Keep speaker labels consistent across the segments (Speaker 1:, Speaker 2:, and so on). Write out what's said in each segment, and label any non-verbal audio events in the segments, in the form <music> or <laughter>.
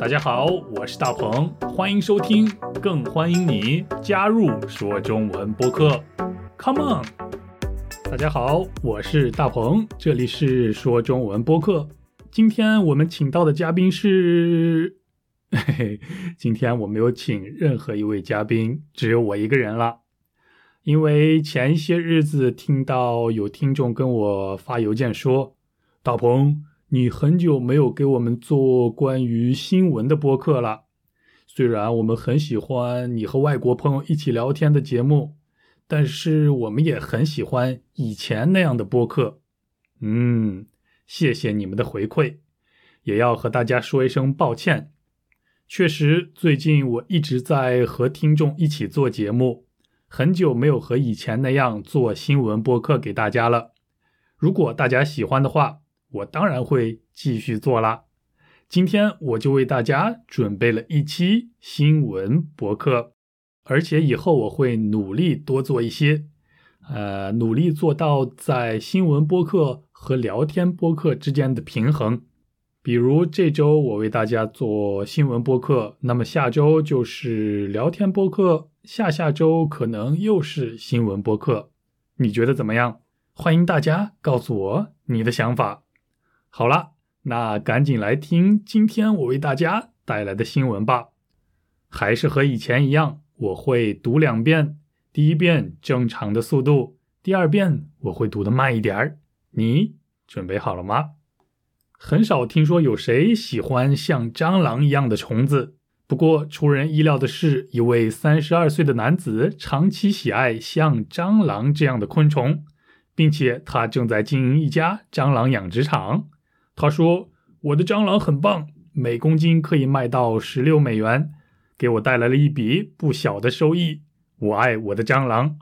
Speaker 1: 大家好，我是大鹏，欢迎收听，更欢迎你加入说中文播客。Come on！大家好，我是大鹏，这里是说中文播客。今天我们请到的嘉宾是，<laughs> 嘿嘿，今天我没有请任何一位嘉宾，只有我一个人了。因为前些日子听到有听众跟我发邮件说，大鹏。你很久没有给我们做关于新闻的播客了。虽然我们很喜欢你和外国朋友一起聊天的节目，但是我们也很喜欢以前那样的播客。嗯，谢谢你们的回馈，也要和大家说一声抱歉。确实，最近我一直在和听众一起做节目，很久没有和以前那样做新闻播客给大家了。如果大家喜欢的话，我当然会继续做啦。今天我就为大家准备了一期新闻博客，而且以后我会努力多做一些，呃，努力做到在新闻播客和聊天播客之间的平衡。比如这周我为大家做新闻播客，那么下周就是聊天播客，下下周可能又是新闻播客。你觉得怎么样？欢迎大家告诉我你的想法。好了，那赶紧来听今天我为大家带来的新闻吧。还是和以前一样，我会读两遍，第一遍正常的速度，第二遍我会读的慢一点儿。你准备好了吗？很少听说有谁喜欢像蟑螂一样的虫子，不过出人意料的是，一位三十二岁的男子长期喜爱像蟑螂这样的昆虫，并且他正在经营一家蟑螂养殖场。他说：“我的蟑螂很棒，每公斤可以卖到十六美元，给我带来了一笔不小的收益。我爱我的蟑螂。”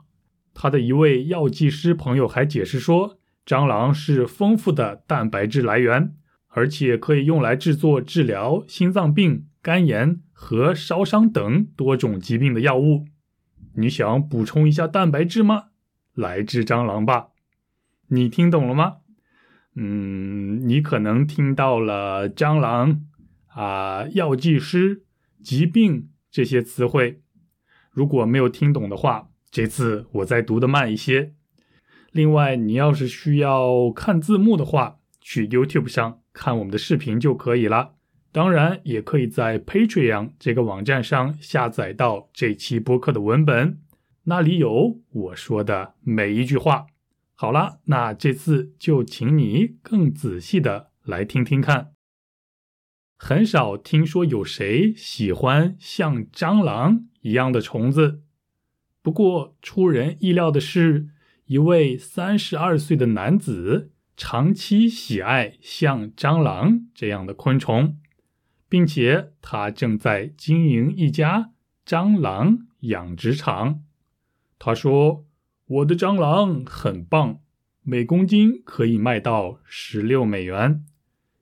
Speaker 1: 他的一位药剂师朋友还解释说：“蟑螂是丰富的蛋白质来源，而且可以用来制作治疗心脏病、肝炎和烧伤等多种疾病的药物。你想补充一下蛋白质吗？来治蟑螂吧。你听懂了吗？”嗯，你可能听到了蟑螂啊、药剂师、疾病这些词汇。如果没有听懂的话，这次我再读的慢一些。另外，你要是需要看字幕的话，去 YouTube 上看我们的视频就可以了。当然，也可以在 Patreon 这个网站上下载到这期播客的文本，那里有我说的每一句话。好了，那这次就请你更仔细的来听听看。很少听说有谁喜欢像蟑螂一样的虫子，不过出人意料的是，一位三十二岁的男子长期喜爱像蟑螂这样的昆虫，并且他正在经营一家蟑螂养殖场。他说。我的蟑螂很棒，每公斤可以卖到十六美元，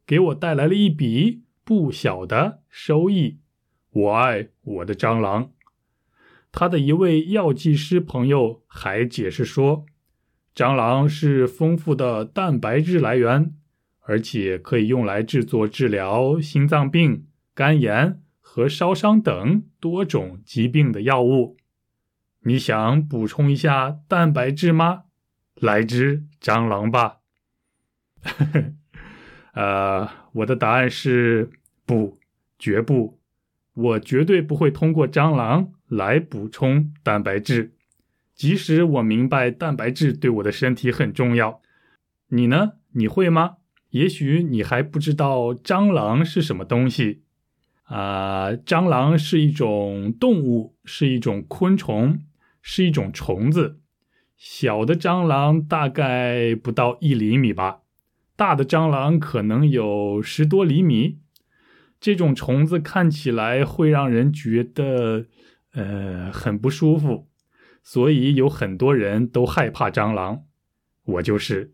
Speaker 1: 给我带来了一笔不小的收益。我爱我的蟑螂。他的一位药剂师朋友还解释说，蟑螂是丰富的蛋白质来源，而且可以用来制作治疗心脏病、肝炎和烧伤等多种疾病的药物。你想补充一下蛋白质吗？来只蟑螂吧。<laughs> 呃，我的答案是不，绝不，我绝对不会通过蟑螂来补充蛋白质。即使我明白蛋白质对我的身体很重要，你呢？你会吗？也许你还不知道蟑螂是什么东西啊？蟑螂是一种动物，是一种昆虫。是一种虫子，小的蟑螂大概不到一厘米吧，大的蟑螂可能有十多厘米。这种虫子看起来会让人觉得，呃，很不舒服，所以有很多人都害怕蟑螂。我就是，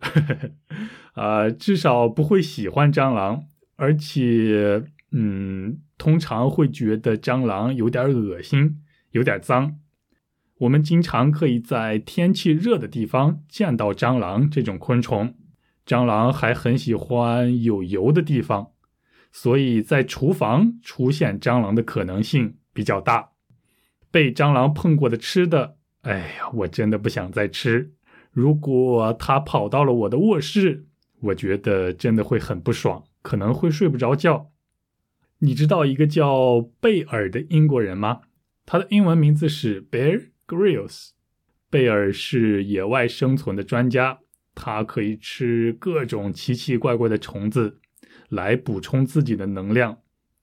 Speaker 1: <laughs> 啊，至少不会喜欢蟑螂，而且，嗯，通常会觉得蟑螂有点恶心，有点脏。我们经常可以在天气热的地方见到蟑螂这种昆虫。蟑螂还很喜欢有油的地方，所以在厨房出现蟑螂的可能性比较大。被蟑螂碰过的吃的，哎呀，我真的不想再吃。如果它跑到了我的卧室，我觉得真的会很不爽，可能会睡不着觉。你知道一个叫贝尔的英国人吗？他的英文名字是 Bear Grills。贝尔是野外生存的专家，他可以吃各种奇奇怪怪的虫子来补充自己的能量。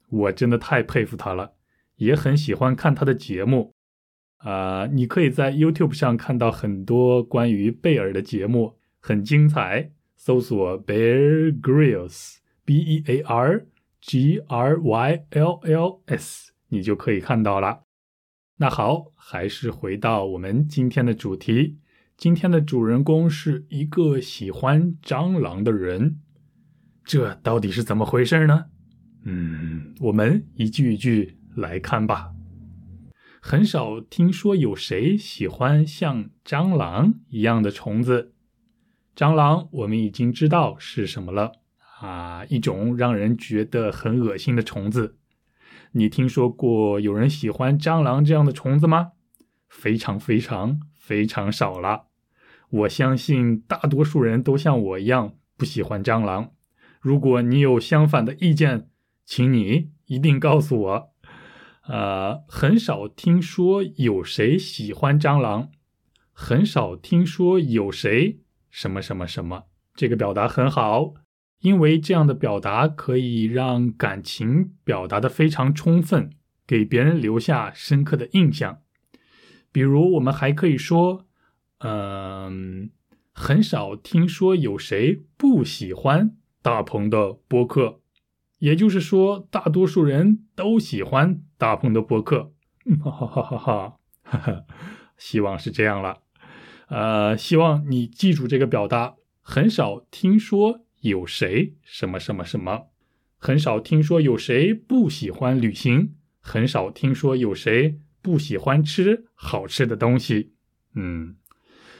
Speaker 1: 我真的太佩服他了，也很喜欢看他的节目。啊，你可以在 YouTube 上看到很多关于贝尔的节目，很精彩。搜索 Bear Grylls，B E A R G R Y L L S，你就可以看到了。那好，还是回到我们今天的主题。今天的主人公是一个喜欢蟑螂的人，这到底是怎么回事呢？嗯，我们一句一句来看吧。很少听说有谁喜欢像蟑螂一样的虫子。蟑螂我们已经知道是什么了啊，一种让人觉得很恶心的虫子。你听说过有人喜欢蟑螂这样的虫子吗？非常非常非常少了。我相信大多数人都像我一样不喜欢蟑螂。如果你有相反的意见，请你一定告诉我。呃，很少听说有谁喜欢蟑螂，很少听说有谁什么什么什么。这个表达很好。因为这样的表达可以让感情表达的非常充分，给别人留下深刻的印象。比如，我们还可以说，嗯，很少听说有谁不喜欢大鹏的播客，也就是说，大多数人都喜欢大鹏的播客。哈哈哈哈哈，哈哈，希望是这样了。呃，希望你记住这个表达，很少听说。有谁什么什么什么？很少听说有谁不喜欢旅行，很少听说有谁不喜欢吃好吃的东西。嗯，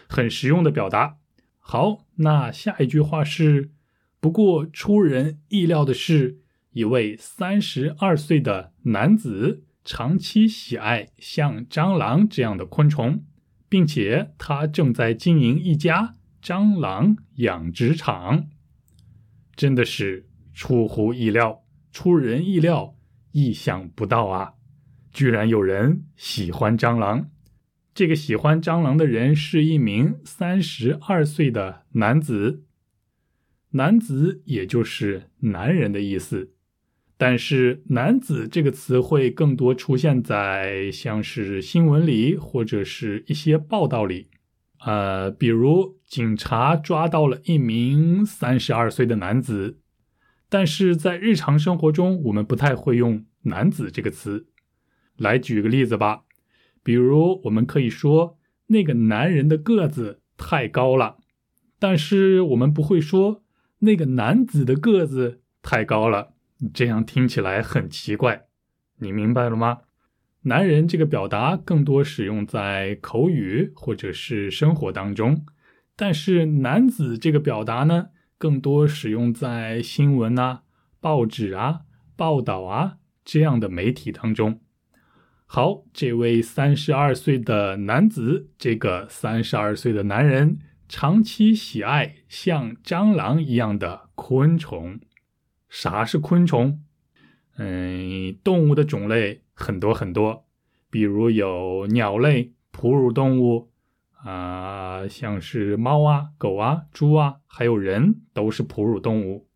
Speaker 1: 很实用的表达。好，那下一句话是：不过出人意料的是，一位三十二岁的男子长期喜爱像蟑螂这样的昆虫，并且他正在经营一家蟑螂养殖场。真的是出乎意料，出人意料，意想不到啊！居然有人喜欢蟑螂。这个喜欢蟑螂的人是一名三十二岁的男子，男子也就是男人的意思。但是“男子”这个词汇更多出现在像是新闻里或者是一些报道里。呃，比如警察抓到了一名三十二岁的男子，但是在日常生活中，我们不太会用“男子”这个词。来举个例子吧，比如我们可以说那个男人的个子太高了，但是我们不会说那个男子的个子太高了，这样听起来很奇怪。你明白了吗？男人这个表达更多使用在口语或者是生活当中，但是男子这个表达呢，更多使用在新闻啊、报纸啊、报道啊这样的媒体当中。好，这位三十二岁的男子，这个三十二岁的男人，长期喜爱像蟑螂一样的昆虫。啥是昆虫？嗯，动物的种类。很多很多，比如有鸟类、哺乳动物，啊，像是猫啊、狗啊、猪啊，还有人都是哺乳动物。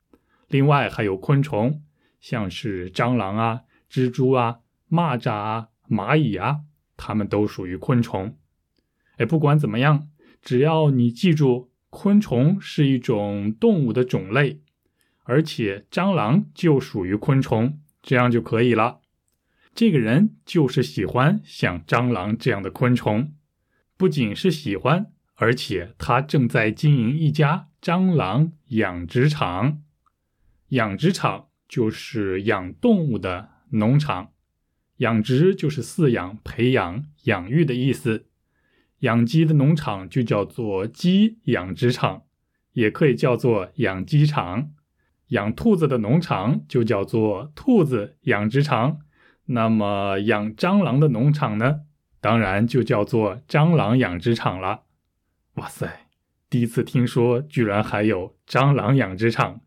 Speaker 1: 另外还有昆虫，像是蟑螂啊、蜘蛛啊、蚂蚱啊、蚂蚁啊，它们都属于昆虫。哎，不管怎么样，只要你记住，昆虫是一种动物的种类，而且蟑螂就属于昆虫，这样就可以了。这个人就是喜欢像蟑螂这样的昆虫，不仅是喜欢，而且他正在经营一家蟑螂养殖场。养殖场就是养动物的农场，养殖就是饲养、培养、养育的意思。养鸡的农场就叫做鸡养殖场，也可以叫做养鸡场。养兔子的农场就叫做兔子养殖场，那么养蟑螂的农场呢，当然就叫做蟑螂养殖场了。哇塞，第一次听说居然还有蟑螂养殖场，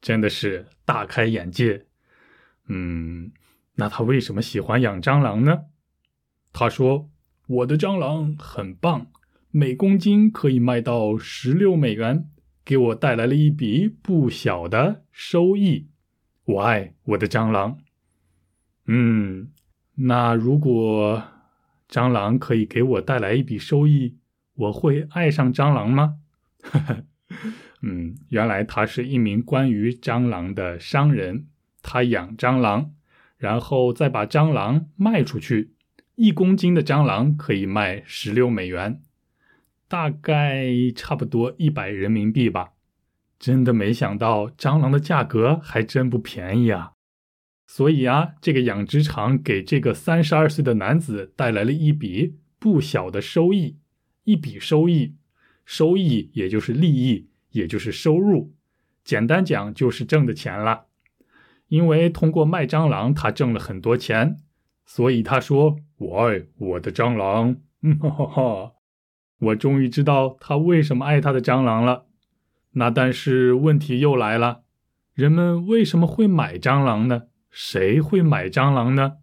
Speaker 1: 真的是大开眼界。嗯，那他为什么喜欢养蟑螂呢？他说：“我的蟑螂很棒，每公斤可以卖到十六美元。”给我带来了一笔不小的收益，我爱我的蟑螂。嗯，那如果蟑螂可以给我带来一笔收益，我会爱上蟑螂吗？哈 <laughs> 哈嗯，原来他是一名关于蟑螂的商人，他养蟑螂，然后再把蟑螂卖出去，一公斤的蟑螂可以卖十六美元。大概差不多一百人民币吧，真的没想到蟑螂的价格还真不便宜啊！所以啊，这个养殖场给这个三十二岁的男子带来了一笔不小的收益，一笔收益，收益也就是利益，也就是收入，简单讲就是挣的钱了。因为通过卖蟑螂，他挣了很多钱，所以他说：“我爱我的蟑螂。”哈哈哈。我终于知道他为什么爱他的蟑螂了。那但是问题又来了，人们为什么会买蟑螂呢？谁会买蟑螂呢？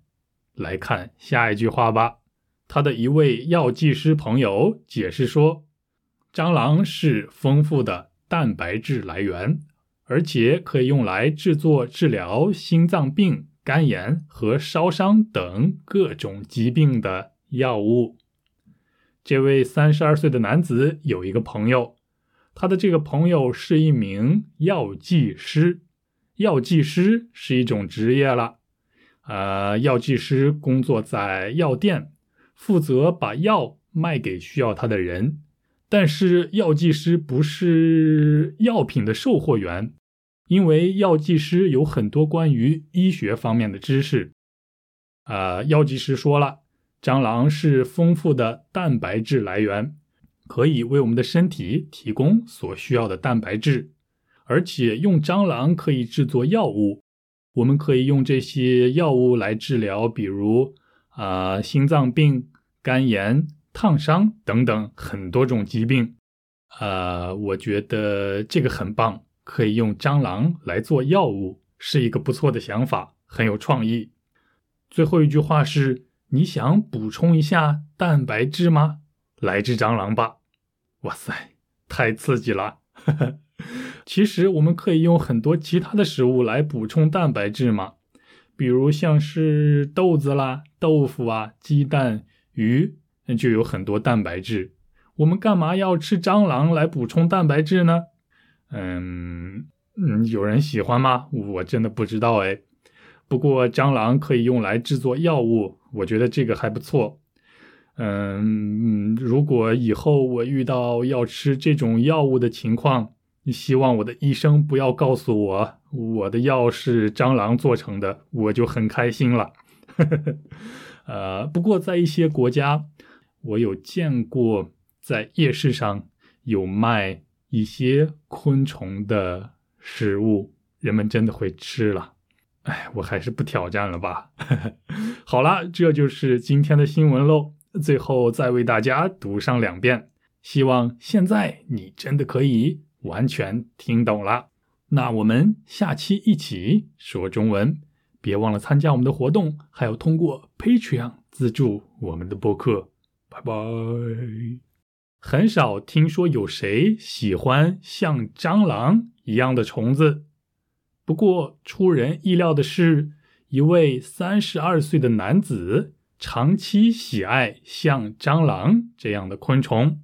Speaker 1: 来看下一句话吧。他的一位药剂师朋友解释说，蟑螂是丰富的蛋白质来源，而且可以用来制作治疗心脏病、肝炎和烧伤等各种疾病的药物。这位三十二岁的男子有一个朋友，他的这个朋友是一名药剂师。药剂师是一种职业了，呃，药剂师工作在药店，负责把药卖给需要他的人。但是药剂师不是药品的售货员，因为药剂师有很多关于医学方面的知识。呃，药剂师说了。蟑螂是丰富的蛋白质来源，可以为我们的身体提供所需要的蛋白质，而且用蟑螂可以制作药物。我们可以用这些药物来治疗，比如啊心脏病、肝炎、烫伤等等很多种疾病。呃，我觉得这个很棒，可以用蟑螂来做药物，是一个不错的想法，很有创意。最后一句话是。你想补充一下蛋白质吗？来只蟑螂吧！哇塞，太刺激了！<laughs> 其实我们可以用很多其他的食物来补充蛋白质嘛，比如像是豆子啦、豆腐啊、鸡蛋、鱼，就有很多蛋白质。我们干嘛要吃蟑螂来补充蛋白质呢？嗯嗯，有人喜欢吗？我真的不知道哎。不过蟑螂可以用来制作药物。我觉得这个还不错，嗯，如果以后我遇到要吃这种药物的情况，希望我的医生不要告诉我我的药是蟑螂做成的，我就很开心了。<laughs> 呃，不过在一些国家，我有见过在夜市上有卖一些昆虫的食物，人们真的会吃了。哎，我还是不挑战了吧。<laughs> 好了，这就是今天的新闻喽。最后再为大家读上两遍，希望现在你真的可以完全听懂了。那我们下期一起说中文，别忘了参加我们的活动，还有通过 Patreon 资助我们的播客。拜拜。很少听说有谁喜欢像蟑螂一样的虫子。不过，出人意料的是，一位三十二岁的男子长期喜爱像蟑螂这样的昆虫，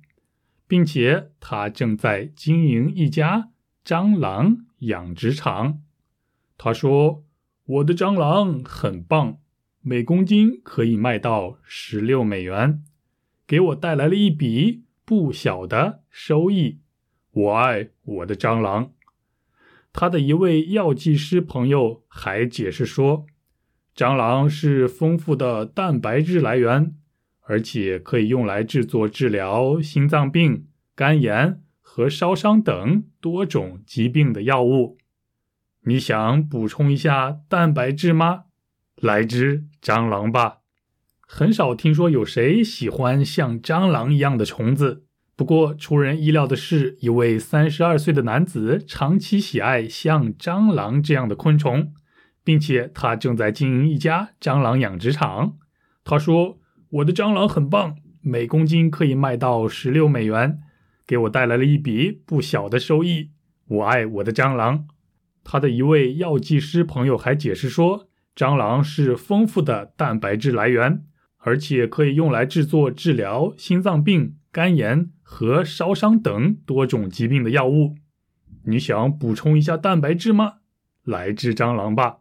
Speaker 1: 并且他正在经营一家蟑螂养殖场。他说：“我的蟑螂很棒，每公斤可以卖到十六美元，给我带来了一笔不小的收益。我爱我的蟑螂。”他的一位药剂师朋友还解释说，蟑螂是丰富的蛋白质来源，而且可以用来制作治疗心脏病、肝炎和烧伤等多种疾病的药物。你想补充一下蛋白质吗？来只蟑螂吧。很少听说有谁喜欢像蟑螂一样的虫子。不过出人意料的是，一位三十二岁的男子长期喜爱像蟑螂这样的昆虫，并且他正在经营一家蟑螂养殖场。他说：“我的蟑螂很棒，每公斤可以卖到十六美元，给我带来了一笔不小的收益。我爱我的蟑螂。”他的一位药剂师朋友还解释说，蟑螂是丰富的蛋白质来源。而且可以用来制作治疗心脏病、肝炎和烧伤等多种疾病的药物。你想补充一下蛋白质吗？来治蟑螂吧。